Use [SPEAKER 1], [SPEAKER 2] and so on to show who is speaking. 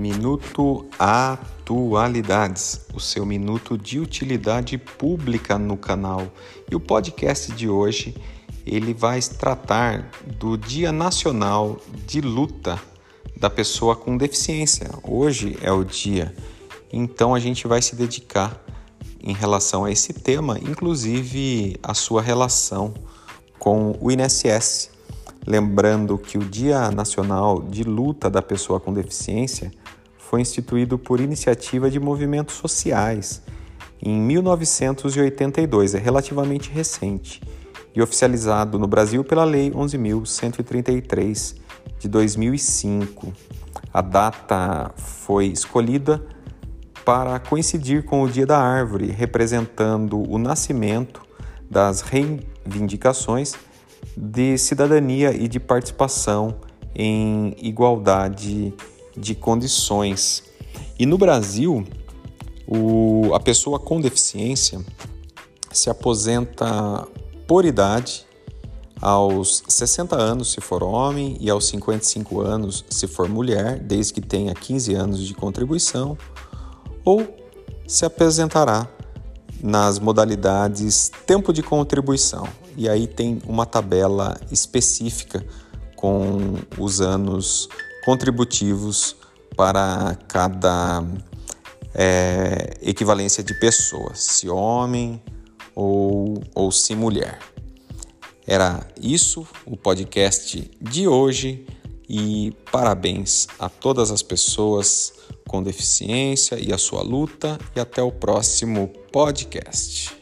[SPEAKER 1] Minuto Atualidades, o seu minuto de utilidade pública no canal. E o podcast de hoje, ele vai tratar do Dia Nacional de Luta da Pessoa com Deficiência. Hoje é o dia. Então a gente vai se dedicar em relação a esse tema, inclusive a sua relação com o INSS. Lembrando que o Dia Nacional de Luta da Pessoa com Deficiência foi instituído por iniciativa de movimentos sociais em 1982, é relativamente recente, e oficializado no Brasil pela Lei 11.133 de 2005. A data foi escolhida para coincidir com o Dia da Árvore, representando o nascimento das reivindicações de cidadania e de participação em igualdade de condições. E no Brasil, o, a pessoa com deficiência se aposenta por idade aos 60 anos se for homem e aos 55 anos se for mulher, desde que tenha 15 anos de contribuição, ou se apresentará nas modalidades tempo de contribuição. E aí tem uma tabela específica com os anos contributivos para cada é, equivalência de pessoas, se homem ou, ou se mulher. Era isso o podcast de hoje e parabéns a todas as pessoas com deficiência e a sua luta e até o próximo podcast.